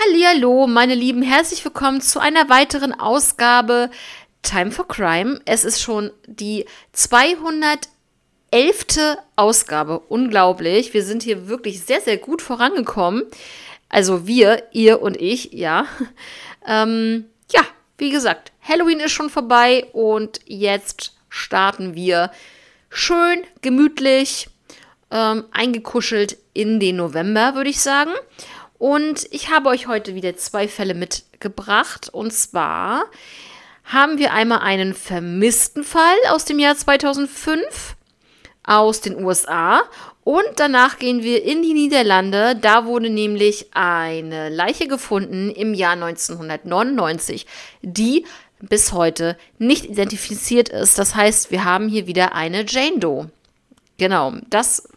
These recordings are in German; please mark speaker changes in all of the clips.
Speaker 1: Hallihallo, meine Lieben, herzlich willkommen zu einer weiteren Ausgabe Time for Crime. Es ist schon die 211. Ausgabe. Unglaublich. Wir sind hier wirklich sehr, sehr gut vorangekommen. Also wir, ihr und ich, ja. Ähm, ja, wie gesagt, Halloween ist schon vorbei und jetzt starten wir schön, gemütlich, ähm, eingekuschelt in den November, würde ich sagen. Und ich habe euch heute wieder zwei Fälle mitgebracht. Und zwar haben wir einmal einen vermissten Fall aus dem Jahr 2005 aus den USA. Und danach gehen wir in die Niederlande. Da wurde nämlich eine Leiche gefunden im Jahr 1999, die bis heute nicht identifiziert ist. Das heißt, wir haben hier wieder eine Jane Doe. Genau, das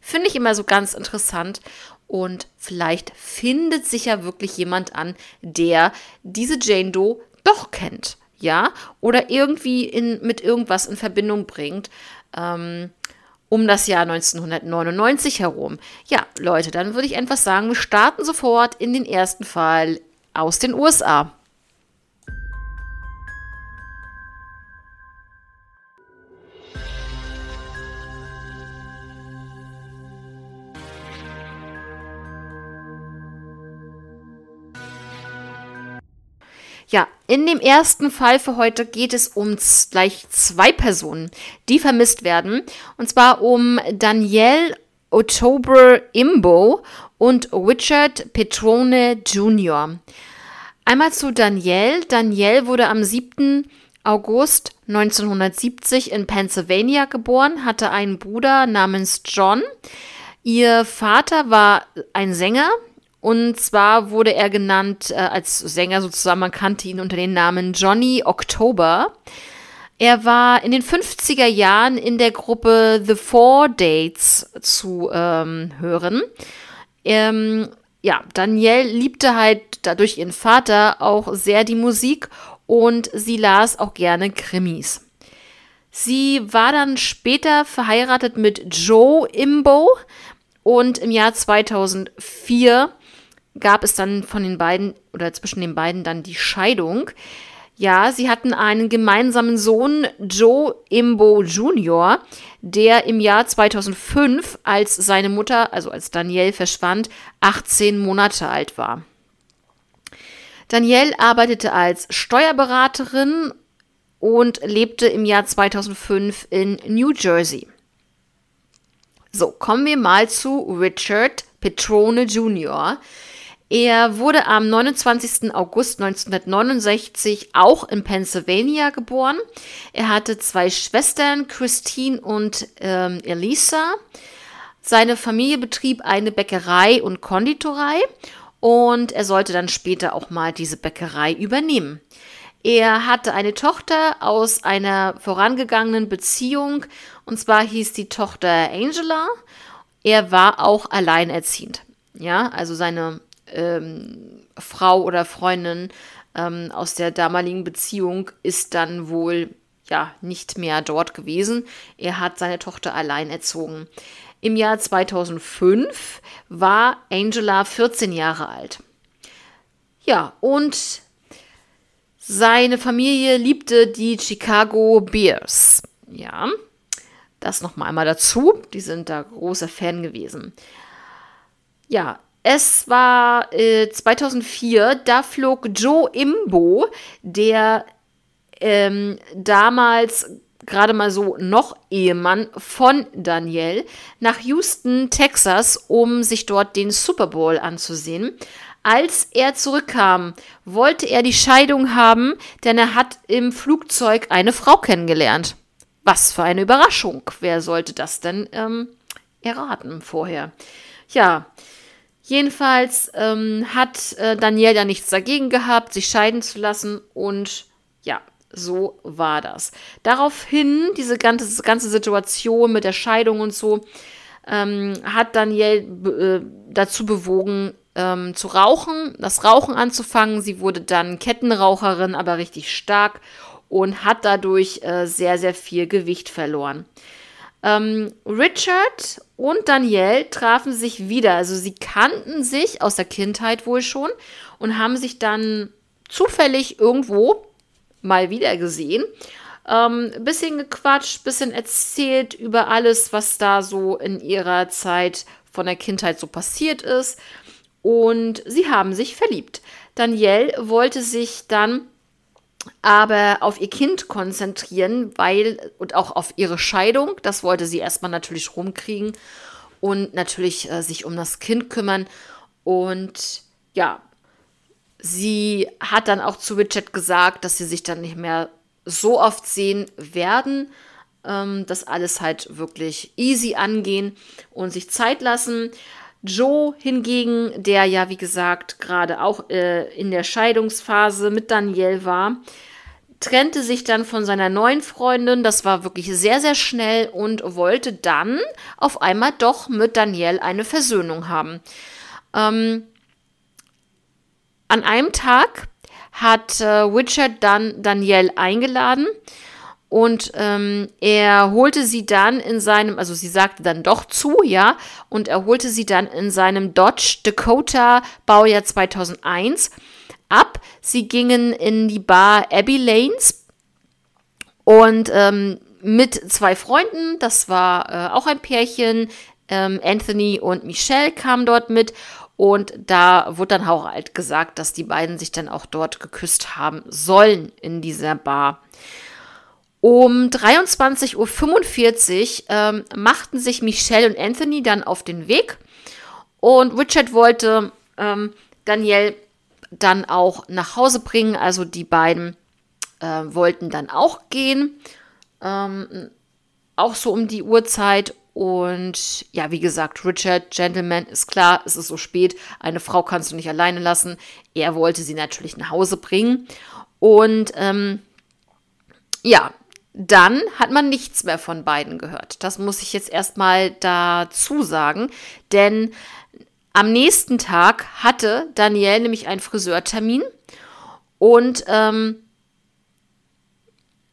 Speaker 1: finde ich immer so ganz interessant. Und vielleicht findet sich ja wirklich jemand an, der diese Jane Doe doch kennt, ja, oder irgendwie in, mit irgendwas in Verbindung bringt. Ähm, um das Jahr 1999 herum. Ja, Leute, dann würde ich einfach sagen, wir starten sofort in den ersten Fall aus den USA. Ja, in dem ersten Fall für heute geht es um gleich zwei Personen, die vermisst werden. Und zwar um Danielle October Imbo und Richard Petrone Jr. Einmal zu Danielle. Danielle wurde am 7. August 1970 in Pennsylvania geboren, hatte einen Bruder namens John. Ihr Vater war ein Sänger, und zwar wurde er genannt äh, als Sänger sozusagen, man kannte ihn unter dem Namen Johnny October. Er war in den 50er Jahren in der Gruppe The Four Dates zu ähm, hören. Ähm, ja, Danielle liebte halt dadurch ihren Vater auch sehr die Musik und sie las auch gerne Krimis. Sie war dann später verheiratet mit Joe Imbo und im Jahr 2004 gab es dann von den beiden oder zwischen den beiden dann die Scheidung. Ja, sie hatten einen gemeinsamen Sohn, Joe Imbo Jr., der im Jahr 2005, als seine Mutter, also als Danielle verschwand, 18 Monate alt war. Danielle arbeitete als Steuerberaterin und lebte im Jahr 2005 in New Jersey. So, kommen wir mal zu Richard Petrone Jr., er wurde am 29. August 1969 auch in Pennsylvania geboren. Er hatte zwei Schwestern, Christine und ähm, Elisa. Seine Familie betrieb eine Bäckerei und Konditorei und er sollte dann später auch mal diese Bäckerei übernehmen. Er hatte eine Tochter aus einer vorangegangenen Beziehung und zwar hieß die Tochter Angela. Er war auch alleinerziehend. Ja, also seine ähm, Frau oder Freundin ähm, aus der damaligen Beziehung ist dann wohl ja nicht mehr dort gewesen. Er hat seine Tochter allein erzogen. Im Jahr 2005 war Angela 14 Jahre alt. Ja, und seine Familie liebte die Chicago Bears. Ja, das nochmal einmal dazu. Die sind da großer Fan gewesen. Ja, es war äh, 2004, da flog Joe Imbo, der ähm, damals gerade mal so noch Ehemann von Danielle, nach Houston, Texas, um sich dort den Super Bowl anzusehen. Als er zurückkam, wollte er die Scheidung haben, denn er hat im Flugzeug eine Frau kennengelernt. Was für eine Überraschung. Wer sollte das denn ähm, erraten vorher? Ja, Jedenfalls ähm, hat äh, Danielle ja nichts dagegen gehabt, sich scheiden zu lassen und ja, so war das. Daraufhin, diese ganze, ganze Situation mit der Scheidung und so, ähm, hat Danielle äh, dazu bewogen, ähm, zu rauchen, das Rauchen anzufangen. Sie wurde dann Kettenraucherin, aber richtig stark und hat dadurch äh, sehr, sehr viel Gewicht verloren. Ähm, Richard und Danielle trafen sich wieder. Also sie kannten sich aus der Kindheit wohl schon und haben sich dann zufällig irgendwo mal wieder gesehen. Ähm, bisschen gequatscht, bisschen erzählt über alles, was da so in ihrer Zeit von der Kindheit so passiert ist. Und sie haben sich verliebt. Danielle wollte sich dann aber auf ihr Kind konzentrieren, weil und auch auf ihre Scheidung, das wollte sie erstmal natürlich rumkriegen und natürlich äh, sich um das Kind kümmern und ja, sie hat dann auch zu Richard gesagt, dass sie sich dann nicht mehr so oft sehen werden, ähm, dass alles halt wirklich easy angehen und sich Zeit lassen. Joe hingegen, der ja, wie gesagt, gerade auch äh, in der Scheidungsphase mit Danielle war, trennte sich dann von seiner neuen Freundin. Das war wirklich sehr, sehr schnell und wollte dann auf einmal doch mit Danielle eine Versöhnung haben. Ähm, an einem Tag hat äh, Richard dann Danielle eingeladen und ähm, er holte sie dann in seinem, also sie sagte dann doch zu, ja, und er holte sie dann in seinem Dodge Dakota Baujahr 2001 ab. Sie gingen in die Bar Abbey Lanes und ähm, mit zwei Freunden, das war äh, auch ein Pärchen, ähm, Anthony und Michelle kamen dort mit und da wurde dann auch halt gesagt, dass die beiden sich dann auch dort geküsst haben sollen in dieser Bar. Um 23.45 Uhr ähm, machten sich Michelle und Anthony dann auf den Weg und Richard wollte ähm, Danielle dann auch nach Hause bringen. Also die beiden äh, wollten dann auch gehen, ähm, auch so um die Uhrzeit. Und ja, wie gesagt, Richard, Gentleman, ist klar, es ist so spät, eine Frau kannst du nicht alleine lassen. Er wollte sie natürlich nach Hause bringen. Und ähm, ja, dann hat man nichts mehr von beiden gehört. Das muss ich jetzt erstmal dazu sagen, denn am nächsten Tag hatte Danielle nämlich einen Friseurtermin und ähm,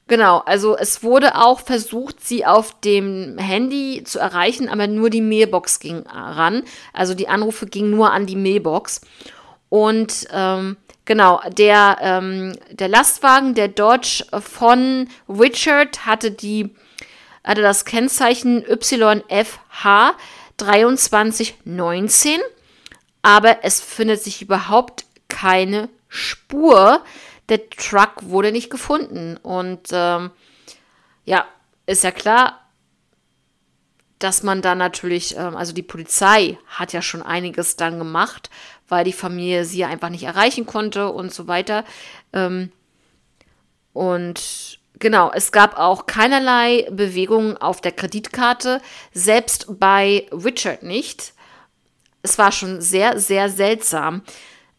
Speaker 1: genau, also es wurde auch versucht, sie auf dem Handy zu erreichen, aber nur die Mailbox ging ran. Also die Anrufe gingen nur an die Mailbox. Und ähm, Genau, der, ähm, der Lastwagen, der Dodge von Richard, hatte die hatte das Kennzeichen YFH 2319, aber es findet sich überhaupt keine Spur. Der Truck wurde nicht gefunden. Und ähm, ja, ist ja klar, dass man dann natürlich, ähm, also die Polizei hat ja schon einiges dann gemacht, weil die Familie sie einfach nicht erreichen konnte und so weiter. Ähm, und genau, es gab auch keinerlei Bewegungen auf der Kreditkarte, selbst bei Richard nicht. Es war schon sehr, sehr seltsam.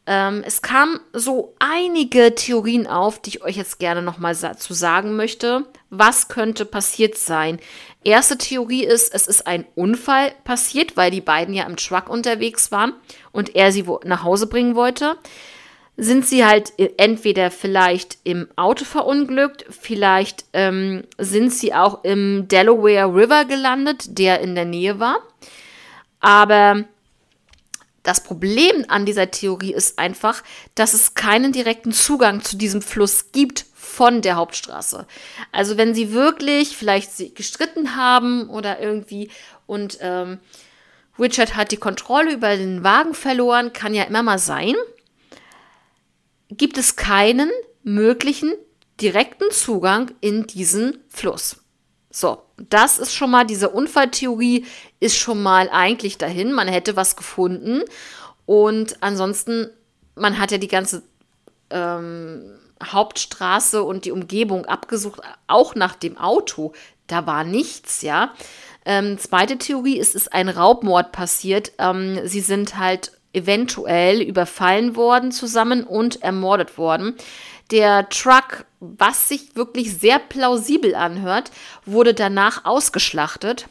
Speaker 1: Ähm, es kamen so einige Theorien auf, die ich euch jetzt gerne nochmal sa zu sagen möchte. Was könnte passiert sein? Erste Theorie ist, es ist ein Unfall passiert, weil die beiden ja im Truck unterwegs waren und er sie nach Hause bringen wollte. Sind sie halt entweder vielleicht im Auto verunglückt, vielleicht ähm, sind sie auch im Delaware River gelandet, der in der Nähe war. Aber das Problem an dieser Theorie ist einfach, dass es keinen direkten Zugang zu diesem Fluss gibt von der Hauptstraße. Also wenn sie wirklich vielleicht gestritten haben oder irgendwie und ähm, Richard hat die Kontrolle über den Wagen verloren, kann ja immer mal sein, gibt es keinen möglichen direkten Zugang in diesen Fluss. So, das ist schon mal, diese Unfalltheorie ist schon mal eigentlich dahin. Man hätte was gefunden. Und ansonsten, man hat ja die ganze ähm, Hauptstraße und die Umgebung abgesucht, auch nach dem Auto. Da war nichts, ja. Ähm, zweite Theorie ist, ist ein Raubmord passiert. Ähm, sie sind halt eventuell überfallen worden zusammen und ermordet worden. Der Truck, was sich wirklich sehr plausibel anhört, wurde danach ausgeschlachtet,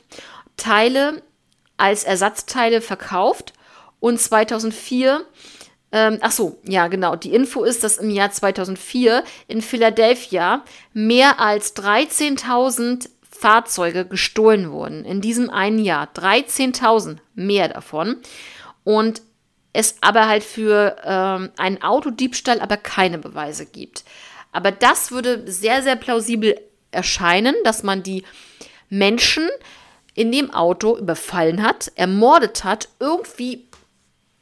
Speaker 1: Teile als Ersatzteile verkauft und 2004 ähm, ach so, ja, genau. Die Info ist, dass im Jahr 2004 in Philadelphia mehr als 13.000 Fahrzeuge gestohlen wurden in diesem einen Jahr. 13.000 mehr davon. Und es aber halt für ähm, einen Autodiebstahl aber keine Beweise gibt. Aber das würde sehr, sehr plausibel erscheinen, dass man die Menschen in dem Auto überfallen hat, ermordet hat, irgendwie,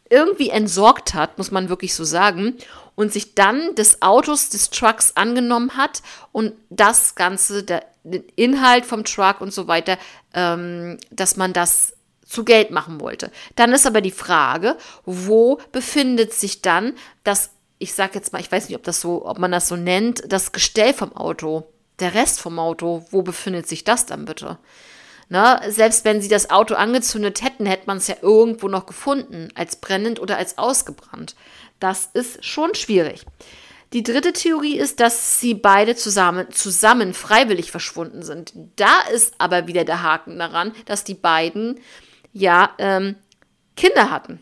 Speaker 1: irgendwie entsorgt hat, muss man wirklich so sagen, und sich dann des Autos, des Trucks angenommen hat und das Ganze, der, Inhalt vom Truck und so weiter, ähm, dass man das zu Geld machen wollte. Dann ist aber die Frage, wo befindet sich dann das, ich sag jetzt mal, ich weiß nicht, ob das so, ob man das so nennt, das Gestell vom Auto, der Rest vom Auto, wo befindet sich das dann bitte? Na, selbst wenn sie das Auto angezündet hätten, hätte man es ja irgendwo noch gefunden, als brennend oder als ausgebrannt. Das ist schon schwierig. Die dritte Theorie ist, dass sie beide zusammen, zusammen freiwillig verschwunden sind. Da ist aber wieder der Haken daran, dass die beiden ja ähm, Kinder hatten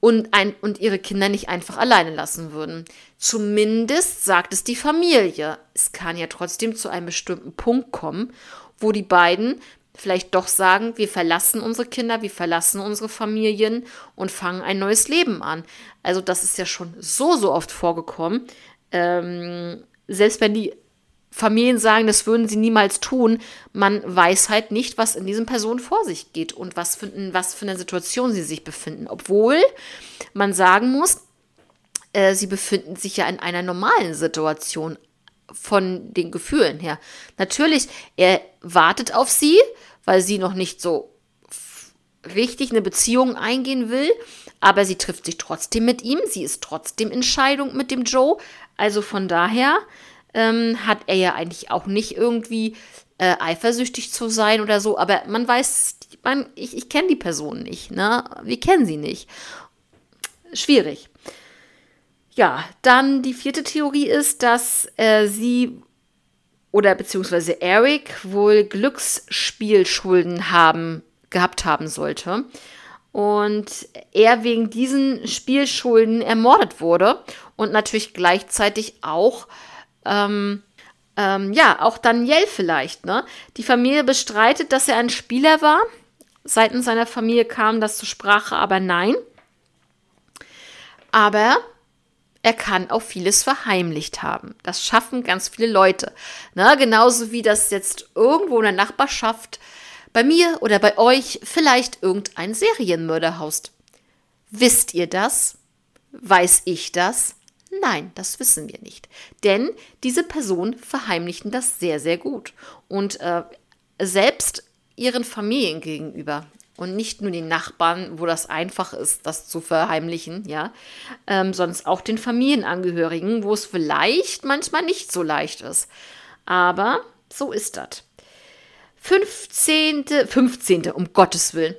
Speaker 1: und, ein, und ihre Kinder nicht einfach alleine lassen würden. Zumindest sagt es die Familie. Es kann ja trotzdem zu einem bestimmten Punkt kommen, wo die beiden vielleicht doch sagen, wir verlassen unsere Kinder, wir verlassen unsere Familien und fangen ein neues Leben an. Also das ist ja schon so, so oft vorgekommen. Ähm, selbst wenn die Familien sagen, das würden sie niemals tun, man weiß halt nicht, was in diesen Personen vor sich geht und was für, in was für einer Situation sie sich befinden. Obwohl man sagen muss, äh, sie befinden sich ja in einer normalen Situation von den Gefühlen her. Natürlich, er wartet auf sie, weil sie noch nicht so richtig eine Beziehung eingehen will, aber sie trifft sich trotzdem mit ihm, sie ist trotzdem in Scheidung mit dem Joe, also von daher ähm, hat er ja eigentlich auch nicht irgendwie äh, eifersüchtig zu sein oder so, aber man weiß, man, ich, ich kenne die Person nicht, ne? Wir kennen sie nicht. Schwierig. Ja, dann die vierte Theorie ist, dass äh, sie oder beziehungsweise Eric wohl Glücksspielschulden haben, gehabt haben sollte. Und er wegen diesen Spielschulden ermordet wurde und natürlich gleichzeitig auch, ähm, ähm, ja, auch Daniel vielleicht, ne? Die Familie bestreitet, dass er ein Spieler war. Seitens seiner Familie kam das zur Sprache, aber nein. Aber er kann auch vieles verheimlicht haben. Das schaffen ganz viele Leute. Na, genauso wie das jetzt irgendwo in der Nachbarschaft bei mir oder bei euch vielleicht irgendein Serienmörder haust. Wisst ihr das? Weiß ich das? Nein, das wissen wir nicht. Denn diese Personen verheimlichen das sehr, sehr gut. Und äh, selbst ihren Familien gegenüber und nicht nur den Nachbarn, wo das einfach ist, das zu verheimlichen, ja, ähm, sondern auch den Familienangehörigen, wo es vielleicht manchmal nicht so leicht ist. Aber so ist das. 15. 15. um Gottes Willen.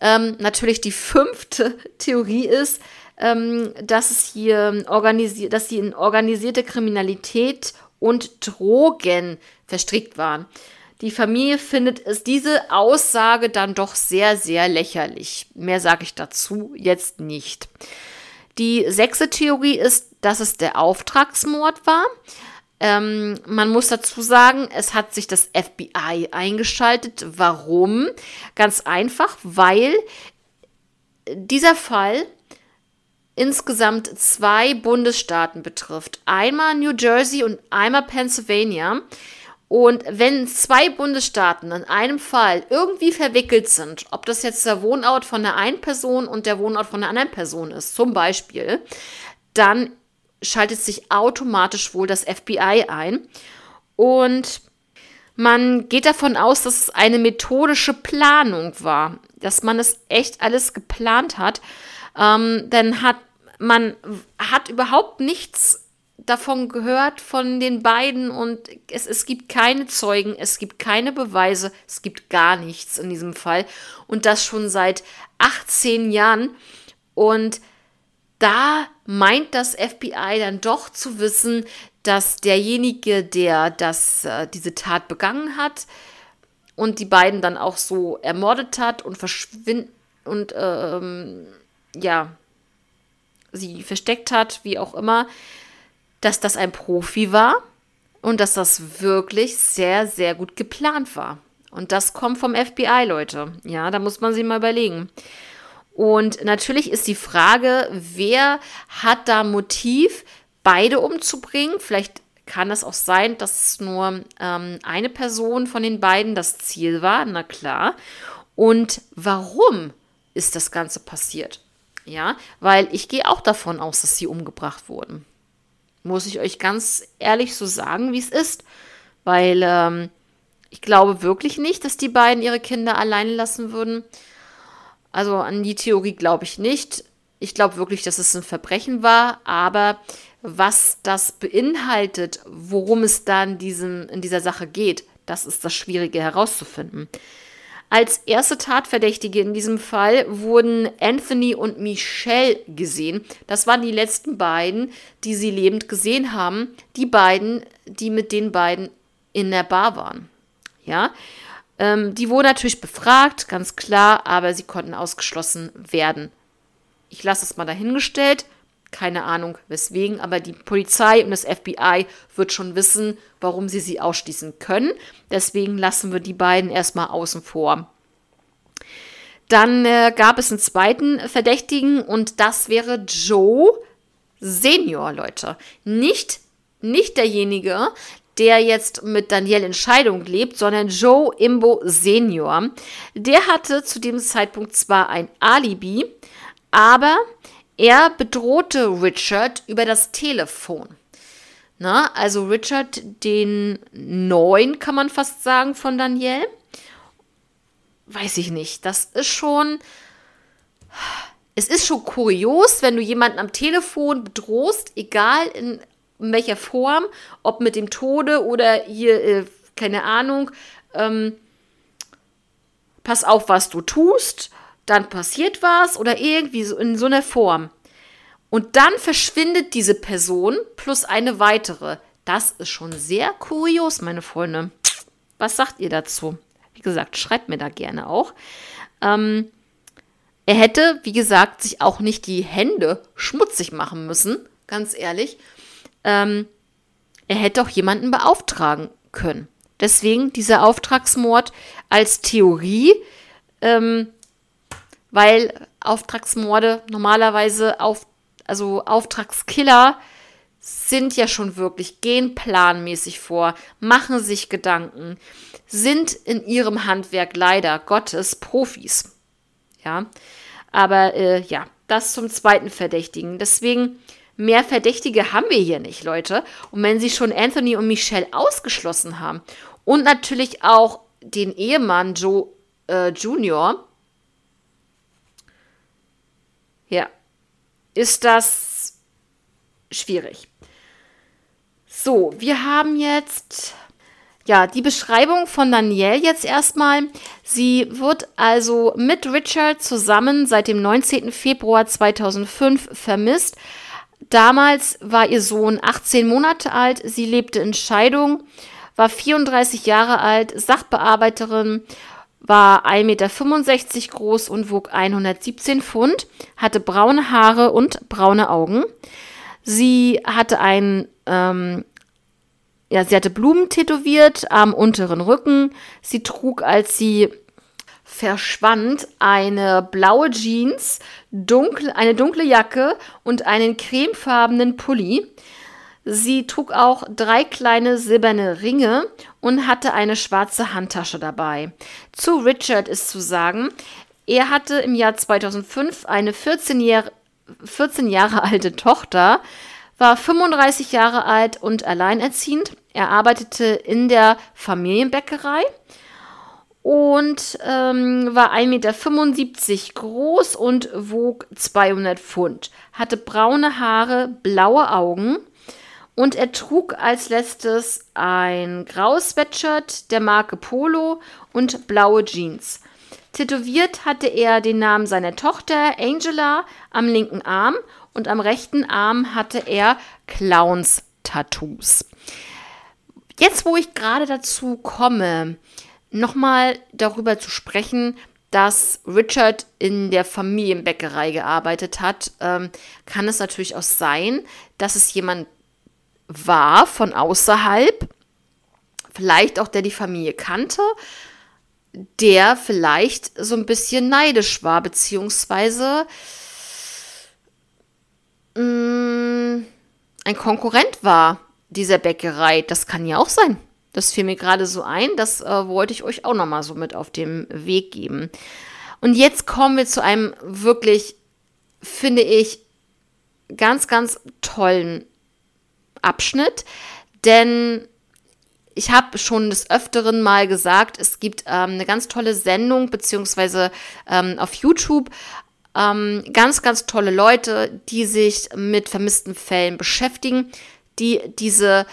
Speaker 1: Ähm, natürlich die fünfte Theorie ist, ähm, dass es hier organisiert, dass sie in organisierte Kriminalität und Drogen verstrickt waren. Die Familie findet es diese Aussage dann doch sehr, sehr lächerlich. Mehr sage ich dazu jetzt nicht. Die sechste Theorie ist, dass es der Auftragsmord war. Ähm, man muss dazu sagen, es hat sich das FBI eingeschaltet. Warum? Ganz einfach, weil dieser Fall insgesamt zwei Bundesstaaten betrifft. Einmal New Jersey und einmal Pennsylvania. Und wenn zwei Bundesstaaten in einem Fall irgendwie verwickelt sind, ob das jetzt der Wohnort von der einen Person und der Wohnort von der anderen Person ist, zum Beispiel, dann schaltet sich automatisch wohl das FBI ein. Und man geht davon aus, dass es eine methodische Planung war, dass man es echt alles geplant hat. Ähm, denn hat man hat überhaupt nichts davon gehört von den beiden und es, es gibt keine Zeugen, es gibt keine Beweise, es gibt gar nichts in diesem Fall. Und das schon seit 18 Jahren. Und da meint das FBI dann doch zu wissen, dass derjenige, der das, äh, diese Tat begangen hat und die beiden dann auch so ermordet hat und verschwinden und ähm, ja, sie versteckt hat, wie auch immer, dass das ein Profi war und dass das wirklich sehr, sehr gut geplant war. Und das kommt vom FBI, Leute. Ja, da muss man sich mal überlegen. Und natürlich ist die Frage, wer hat da Motiv, beide umzubringen? Vielleicht kann es auch sein, dass nur ähm, eine Person von den beiden das Ziel war, na klar. Und warum ist das Ganze passiert? Ja, weil ich gehe auch davon aus, dass sie umgebracht wurden. Muss ich euch ganz ehrlich so sagen, wie es ist. Weil ähm, ich glaube wirklich nicht, dass die beiden ihre Kinder alleine lassen würden. Also an die Theorie glaube ich nicht. Ich glaube wirklich, dass es ein Verbrechen war, aber was das beinhaltet, worum es dann diesem, in dieser Sache geht, das ist das Schwierige herauszufinden. Als erste Tatverdächtige in diesem Fall wurden Anthony und Michelle gesehen. Das waren die letzten beiden, die sie lebend gesehen haben. Die beiden, die mit den beiden in der Bar waren. Ja, ähm, die wurden natürlich befragt, ganz klar, aber sie konnten ausgeschlossen werden. Ich lasse es mal dahingestellt. Keine Ahnung weswegen, aber die Polizei und das FBI wird schon wissen, warum sie sie ausschließen können. Deswegen lassen wir die beiden erstmal außen vor. Dann äh, gab es einen zweiten Verdächtigen und das wäre Joe Senior, Leute. Nicht, nicht derjenige, der jetzt mit Danielle in Scheidung lebt, sondern Joe Imbo Senior. Der hatte zu dem Zeitpunkt zwar ein Alibi, aber er bedrohte Richard über das Telefon. Na, also Richard, den neuen, kann man fast sagen, von Danielle. Weiß ich nicht. Das ist schon. Es ist schon kurios, wenn du jemanden am Telefon bedrohst, egal in welcher Form, ob mit dem Tode oder hier, äh, keine Ahnung, ähm, pass auf, was du tust dann passiert was oder irgendwie so in so einer Form. Und dann verschwindet diese Person plus eine weitere. Das ist schon sehr kurios, meine Freunde. Was sagt ihr dazu? Wie gesagt, schreibt mir da gerne auch. Ähm, er hätte, wie gesagt, sich auch nicht die Hände schmutzig machen müssen, ganz ehrlich. Ähm, er hätte auch jemanden beauftragen können. Deswegen dieser Auftragsmord als Theorie. Ähm, weil Auftragsmorde normalerweise auf, also Auftragskiller sind ja schon wirklich, gehen planmäßig vor, machen sich Gedanken, sind in ihrem Handwerk leider Gottes Profis. Ja, aber äh, ja, das zum zweiten Verdächtigen. Deswegen, mehr Verdächtige haben wir hier nicht, Leute. Und wenn sie schon Anthony und Michelle ausgeschlossen haben und natürlich auch den Ehemann Joe äh, Junior, ja, ist das schwierig. So, wir haben jetzt ja, die Beschreibung von Danielle jetzt erstmal. Sie wird also mit Richard zusammen seit dem 19. Februar 2005 vermisst. Damals war ihr Sohn 18 Monate alt, sie lebte in Scheidung, war 34 Jahre alt, Sachbearbeiterin war 1,65 Meter groß und wog 117 Pfund, hatte braune Haare und braune Augen. Sie hatte ein, ähm, ja, sie hatte Blumen tätowiert am unteren Rücken. Sie trug, als sie verschwand, eine blaue Jeans, dunkel, eine dunkle Jacke und einen cremefarbenen Pulli. Sie trug auch drei kleine silberne Ringe und hatte eine schwarze Handtasche dabei. Zu Richard ist zu sagen, er hatte im Jahr 2005 eine 14, Jahr, 14 Jahre alte Tochter, war 35 Jahre alt und alleinerziehend. Er arbeitete in der Familienbäckerei und ähm, war 1,75 Meter groß und wog 200 Pfund, hatte braune Haare, blaue Augen und er trug als letztes ein graues Sweatshirt der Marke Polo und blaue Jeans. Tätowiert hatte er den Namen seiner Tochter Angela am linken Arm und am rechten Arm hatte er Clowns-Tattoos. Jetzt, wo ich gerade dazu komme, nochmal darüber zu sprechen, dass Richard in der Familienbäckerei gearbeitet hat, ähm, kann es natürlich auch sein, dass es jemand war von außerhalb, vielleicht auch der die Familie kannte, der vielleicht so ein bisschen neidisch war, beziehungsweise mh, mm, ein Konkurrent war dieser Bäckerei. Das kann ja auch sein. Das fiel mir gerade so ein. Das äh, wollte ich euch auch nochmal so mit auf dem Weg geben. Und jetzt kommen wir zu einem wirklich, finde ich, ganz, ganz tollen Abschnitt. Denn ich habe schon des Öfteren mal gesagt, es gibt ähm, eine ganz tolle Sendung, beziehungsweise ähm, auf YouTube ähm, ganz, ganz tolle Leute, die sich mit vermissten Fällen beschäftigen, die diese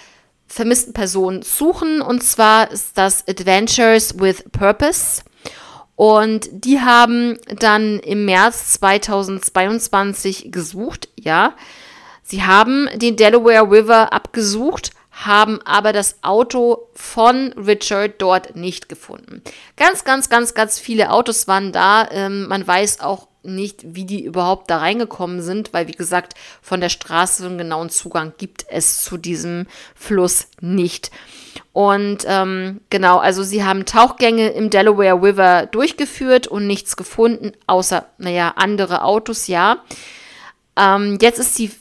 Speaker 1: vermissten Personen suchen. Und zwar ist das Adventures with Purpose. Und die haben dann im März 2022 gesucht, ja. Sie haben den Delaware River abgesucht, haben aber das Auto von Richard dort nicht gefunden. Ganz, ganz, ganz, ganz viele Autos waren da. Ähm, man weiß auch nicht, wie die überhaupt da reingekommen sind, weil wie gesagt, von der Straße einen genauen Zugang gibt es zu diesem Fluss nicht. Und ähm, genau, also sie haben Tauchgänge im Delaware River durchgeführt und nichts gefunden, außer, naja, andere Autos, ja. Ähm, jetzt ist die,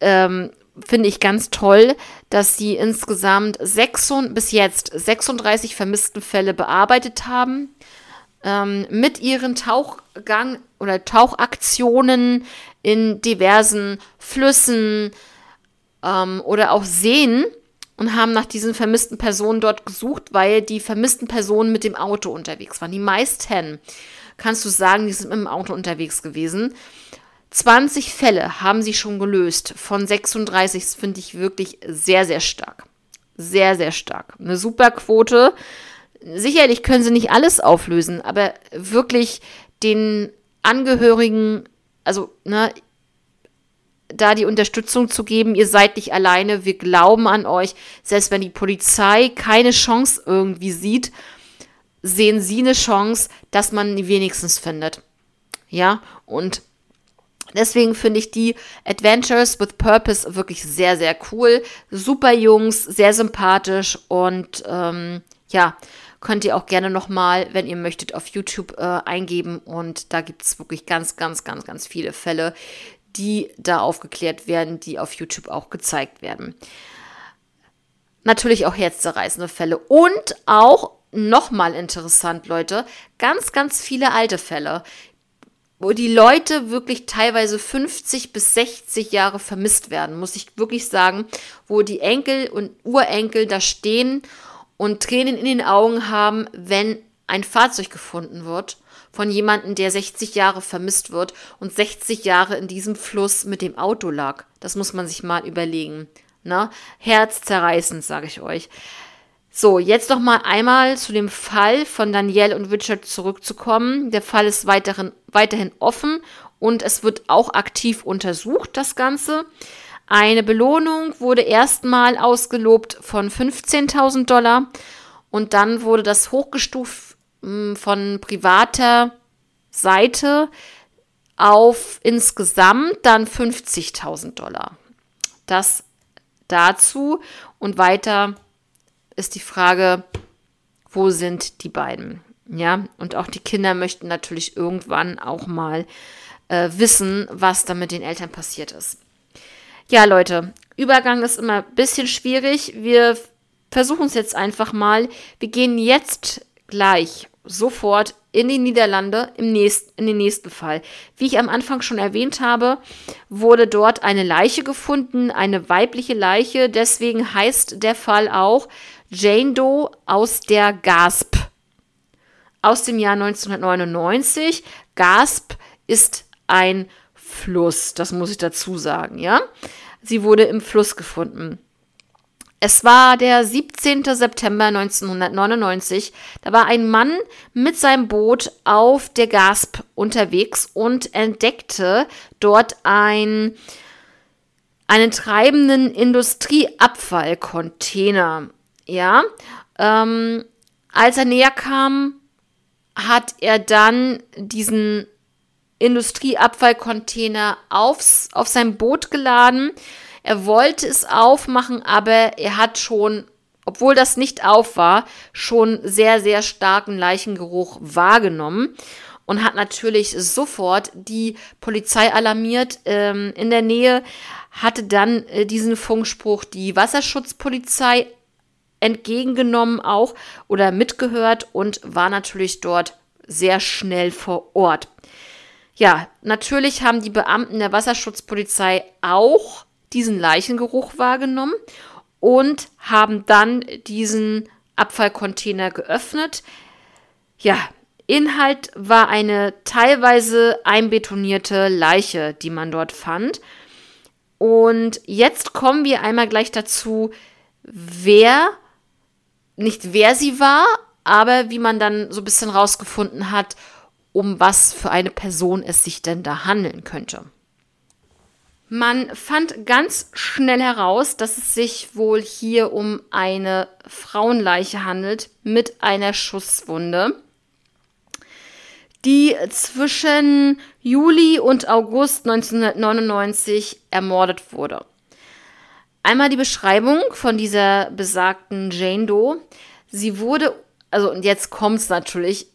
Speaker 1: ähm, finde ich ganz toll, dass sie insgesamt 6, bis jetzt 36 vermissten Fälle bearbeitet haben ähm, mit ihren Tauchgang oder Tauchaktionen in diversen Flüssen ähm, oder auch Seen und haben nach diesen vermissten Personen dort gesucht, weil die vermissten Personen mit dem Auto unterwegs waren. Die meisten, kannst du sagen, die sind mit dem Auto unterwegs gewesen. 20 Fälle haben sie schon gelöst von 36. Das finde ich wirklich sehr, sehr stark. Sehr, sehr stark. Eine super Quote. Sicherlich können sie nicht alles auflösen, aber wirklich den Angehörigen, also, ne, da die Unterstützung zu geben, ihr seid nicht alleine, wir glauben an euch. Selbst wenn die Polizei keine Chance irgendwie sieht, sehen sie eine Chance, dass man die wenigstens findet. Ja, und deswegen finde ich die Adventures with Purpose wirklich sehr, sehr cool. Super Jungs, sehr sympathisch und ähm, ja, könnt ihr auch gerne nochmal, wenn ihr möchtet, auf YouTube äh, eingeben. Und da gibt es wirklich ganz, ganz, ganz, ganz viele Fälle, die da aufgeklärt werden, die auf YouTube auch gezeigt werden. Natürlich auch herzzerreißende Fälle und auch nochmal interessant, Leute, ganz, ganz viele alte Fälle, wo die Leute wirklich teilweise 50 bis 60 Jahre vermisst werden, muss ich wirklich sagen, wo die Enkel und Urenkel da stehen und Tränen in den Augen haben, wenn ein Fahrzeug gefunden wird von jemandem, der 60 Jahre vermisst wird und 60 Jahre in diesem Fluss mit dem Auto lag. Das muss man sich mal überlegen. Ne? Herzzerreißend, sage ich euch. So, jetzt noch mal einmal zu dem Fall von Danielle und Richard zurückzukommen. Der Fall ist weiterhin, weiterhin offen und es wird auch aktiv untersucht, das Ganze. Eine Belohnung wurde erstmal ausgelobt von 15.000 Dollar und dann wurde das hochgestuft hm, von privater Seite auf insgesamt dann 50.000 Dollar. Das dazu und weiter ist die Frage, wo sind die beiden? Ja, und auch die Kinder möchten natürlich irgendwann auch mal äh, wissen, was da mit den Eltern passiert ist. Ja, Leute, Übergang ist immer ein bisschen schwierig. Wir versuchen es jetzt einfach mal. Wir gehen jetzt gleich sofort in die Niederlande im nächsten, in den nächsten Fall. Wie ich am Anfang schon erwähnt habe, wurde dort eine Leiche gefunden, eine weibliche Leiche. Deswegen heißt der Fall auch Jane Doe aus der Gasp. Aus dem Jahr 1999. Gasp ist ein Fluss, das muss ich dazu sagen, ja. Sie wurde im Fluss gefunden. Es war der 17. September 1999. Da war ein Mann mit seinem Boot auf der Gasp unterwegs und entdeckte dort ein, einen treibenden Industrieabfallcontainer. Ja, ähm, als er näher kam, hat er dann diesen Industrieabfallcontainer aufs, auf sein Boot geladen. Er wollte es aufmachen, aber er hat schon obwohl das nicht auf war, schon sehr, sehr starken Leichengeruch wahrgenommen und hat natürlich sofort die Polizei alarmiert. Ähm, in der Nähe hatte dann äh, diesen Funkspruch die Wasserschutzpolizei entgegengenommen auch oder mitgehört und war natürlich dort sehr schnell vor Ort. Ja, natürlich haben die Beamten der Wasserschutzpolizei auch diesen Leichengeruch wahrgenommen und haben dann diesen Abfallcontainer geöffnet. Ja, Inhalt war eine teilweise einbetonierte Leiche, die man dort fand. Und jetzt kommen wir einmal gleich dazu, wer, nicht wer sie war, aber wie man dann so ein bisschen rausgefunden hat, um was für eine Person es sich denn da handeln könnte. Man fand ganz schnell heraus, dass es sich wohl hier um eine Frauenleiche handelt mit einer Schusswunde, die zwischen Juli und August 1999 ermordet wurde. Einmal die Beschreibung von dieser besagten Jane Doe. Sie wurde, also und jetzt kommt es natürlich,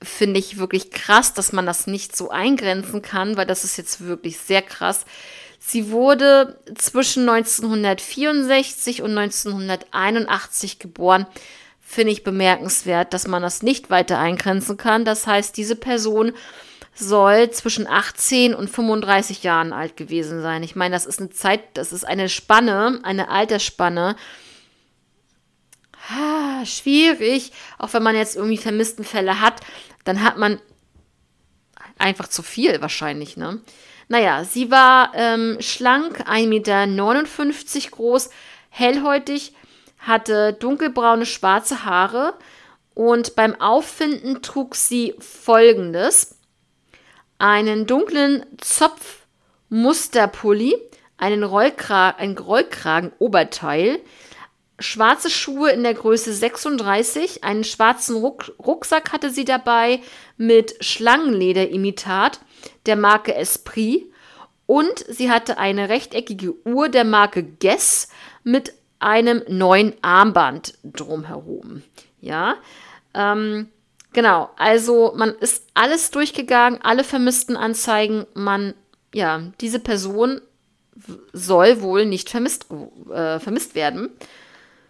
Speaker 1: finde ich wirklich krass, dass man das nicht so eingrenzen kann, weil das ist jetzt wirklich sehr krass. Sie wurde zwischen 1964 und 1981 geboren. Finde ich bemerkenswert, dass man das nicht weiter eingrenzen kann. Das heißt, diese Person soll zwischen 18 und 35 Jahren alt gewesen sein. Ich meine, das ist eine Zeit, das ist eine Spanne, eine Altersspanne. Ha, schwierig, auch wenn man jetzt irgendwie vermissten Fälle hat dann hat man einfach zu viel wahrscheinlich, ne? Naja, sie war ähm, schlank, 1,59 Meter groß, hellhäutig, hatte dunkelbraune, schwarze Haare und beim Auffinden trug sie folgendes: einen dunklen Zopfmusterpulli, einen Rollkra ein Rollkragen-Oberteil, schwarze Schuhe in der Größe 36, einen schwarzen Ruck Rucksack hatte sie dabei mit Schlangenlederimitat der Marke Esprit und sie hatte eine rechteckige Uhr der Marke Guess mit einem neuen Armband drumherum. Ja, ähm, genau. Also man ist alles durchgegangen, alle vermissten Anzeigen. Man, ja, diese Person soll wohl nicht vermisst, äh, vermisst werden.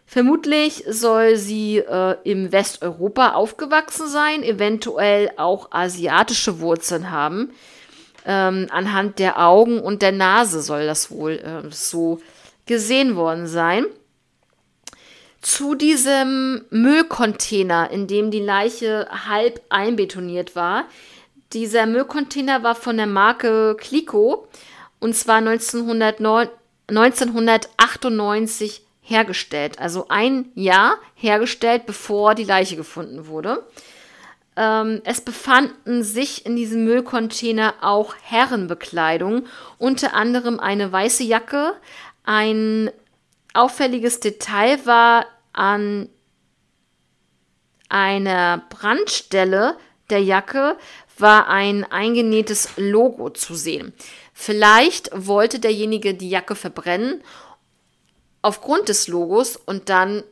Speaker 1: Vermutlich soll sie äh, im Westeuropa aufgewachsen sein, eventuell auch asiatische Wurzeln haben. Ähm, anhand der Augen und der Nase soll das wohl äh, so gesehen worden sein. Zu diesem Müllcontainer, in dem die Leiche halb einbetoniert war. Dieser Müllcontainer war von der Marke Clico und zwar 1909, 1998 hergestellt. Also ein Jahr hergestellt, bevor die Leiche gefunden wurde. Ähm, es befanden sich in diesem Müllcontainer auch Herrenbekleidung, unter anderem eine weiße Jacke. Ein auffälliges Detail war an einer Brandstelle der Jacke war ein eingenähtes Logo zu sehen. Vielleicht wollte derjenige die Jacke verbrennen aufgrund des Logos und dann,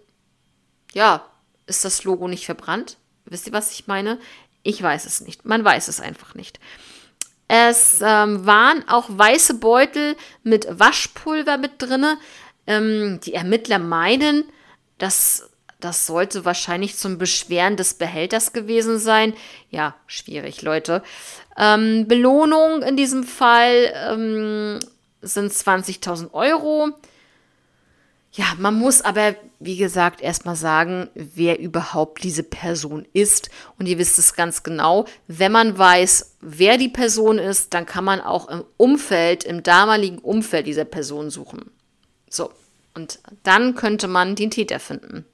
Speaker 1: ja, ist das Logo nicht verbrannt. Wisst ihr, was ich meine? Ich weiß es nicht. Man weiß es einfach nicht. Es ähm, waren auch weiße Beutel mit Waschpulver mit drinne. Ähm, die Ermittler meinen, dass das sollte wahrscheinlich zum Beschweren des Behälters gewesen sein. Ja, schwierig, Leute. Ähm, Belohnung in diesem Fall ähm, sind 20.000 Euro. Ja, man muss aber, wie gesagt, erstmal sagen, wer überhaupt diese Person ist. Und ihr wisst es ganz genau. Wenn man weiß, wer die Person ist, dann kann man auch im Umfeld, im damaligen Umfeld dieser Person suchen. So. Und dann könnte man den Täter finden.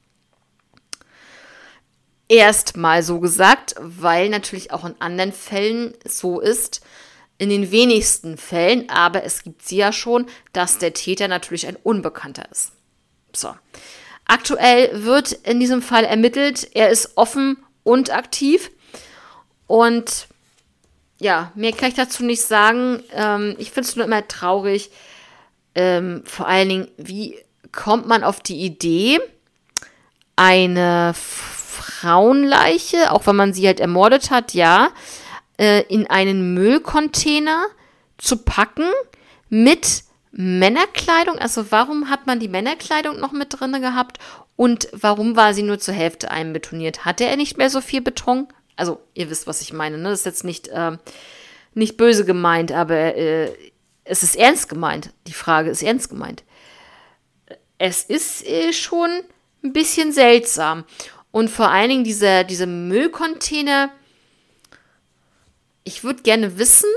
Speaker 1: Erstmal so gesagt, weil natürlich auch in anderen Fällen so ist, in den wenigsten Fällen, aber es gibt sie ja schon, dass der Täter natürlich ein Unbekannter ist. So. Aktuell wird in diesem Fall ermittelt. Er ist offen und aktiv. Und ja, mehr kann ich dazu nicht sagen. Ähm, ich finde es nur immer traurig. Ähm, vor allen Dingen, wie kommt man auf die Idee, eine Frauenleiche, auch wenn man sie halt ermordet hat, ja, äh, in einen Müllcontainer zu packen mit Männerkleidung. Also warum hat man die Männerkleidung noch mit drin gehabt und warum war sie nur zur Hälfte einbetoniert? Hatte er nicht mehr so viel Beton? Also ihr wisst, was ich meine. Ne? Das ist jetzt nicht, äh, nicht böse gemeint, aber äh, es ist ernst gemeint. Die Frage ist ernst gemeint. Es ist äh, schon ein bisschen seltsam. Und vor allen Dingen diese, diese Müllcontainer. Ich würde gerne wissen,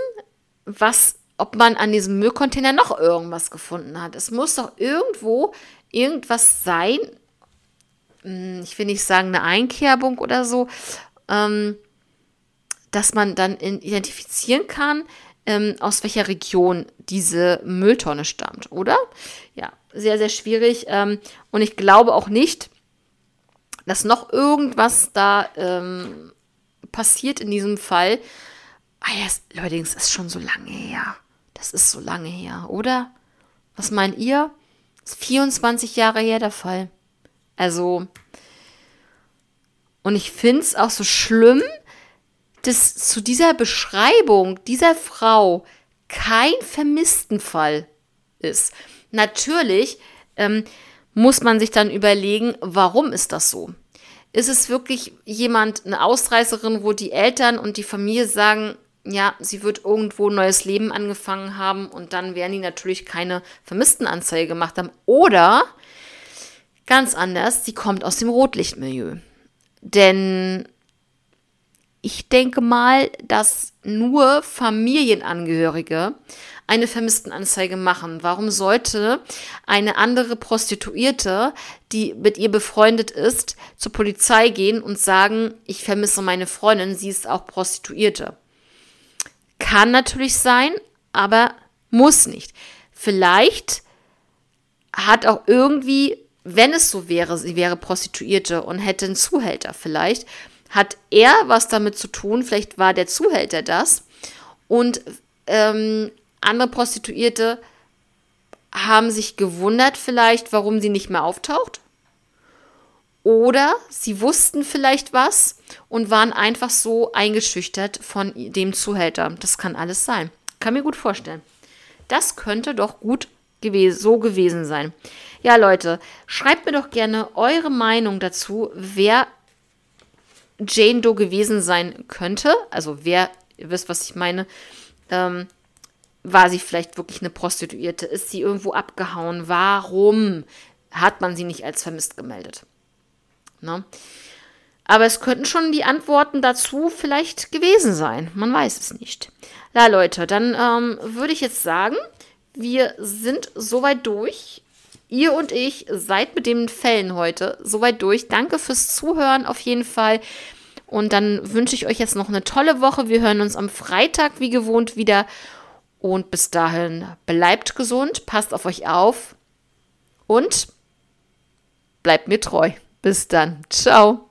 Speaker 1: was, ob man an diesem Müllcontainer noch irgendwas gefunden hat. Es muss doch irgendwo irgendwas sein. Hm, ich will nicht sagen eine Einkerbung oder so, ähm, dass man dann identifizieren kann, ähm, aus welcher Region diese Mülltonne stammt, oder? Ja, sehr, sehr schwierig. Ähm, und ich glaube auch nicht, dass noch irgendwas da ähm, passiert in diesem Fall. Ah ja, allerdings ist schon so lange her. Das ist so lange her, oder? Was meint ihr? Das ist 24 Jahre her der Fall. Also, und ich finde es auch so schlimm, dass zu dieser Beschreibung dieser Frau kein Vermisstenfall ist. Natürlich ähm, muss man sich dann überlegen, warum ist das so? Ist es wirklich jemand, eine Ausreißerin, wo die Eltern und die Familie sagen, ja, sie wird irgendwo ein neues Leben angefangen haben und dann werden die natürlich keine Vermisstenanzeige gemacht haben. Oder ganz anders, sie kommt aus dem Rotlichtmilieu. Denn ich denke mal, dass nur Familienangehörige eine Vermisstenanzeige machen. Warum sollte eine andere Prostituierte, die mit ihr befreundet ist, zur Polizei gehen und sagen, ich vermisse meine Freundin, sie ist auch Prostituierte? Kann natürlich sein, aber muss nicht. Vielleicht hat auch irgendwie, wenn es so wäre, sie wäre Prostituierte und hätte einen Zuhälter vielleicht, hat er was damit zu tun, vielleicht war der Zuhälter das und ähm, andere Prostituierte haben sich gewundert vielleicht, warum sie nicht mehr auftaucht. Oder sie wussten vielleicht was und waren einfach so eingeschüchtert von dem Zuhälter. Das kann alles sein. Kann mir gut vorstellen. Das könnte doch gut gewesen, so gewesen sein. Ja, Leute, schreibt mir doch gerne eure Meinung dazu, wer Jane Doe gewesen sein könnte. Also wer, ihr wisst, was ich meine. Ähm, war sie vielleicht wirklich eine Prostituierte? Ist sie irgendwo abgehauen? Warum hat man sie nicht als vermisst gemeldet? Ne? Aber es könnten schon die Antworten dazu vielleicht gewesen sein. Man weiß es nicht. Na Leute, dann ähm, würde ich jetzt sagen, wir sind soweit durch. Ihr und ich seid mit den Fällen heute soweit durch. Danke fürs Zuhören auf jeden Fall. Und dann wünsche ich euch jetzt noch eine tolle Woche. Wir hören uns am Freitag wie gewohnt wieder. Und bis dahin bleibt gesund, passt auf euch auf und bleibt mir treu. Bis dann. Ciao.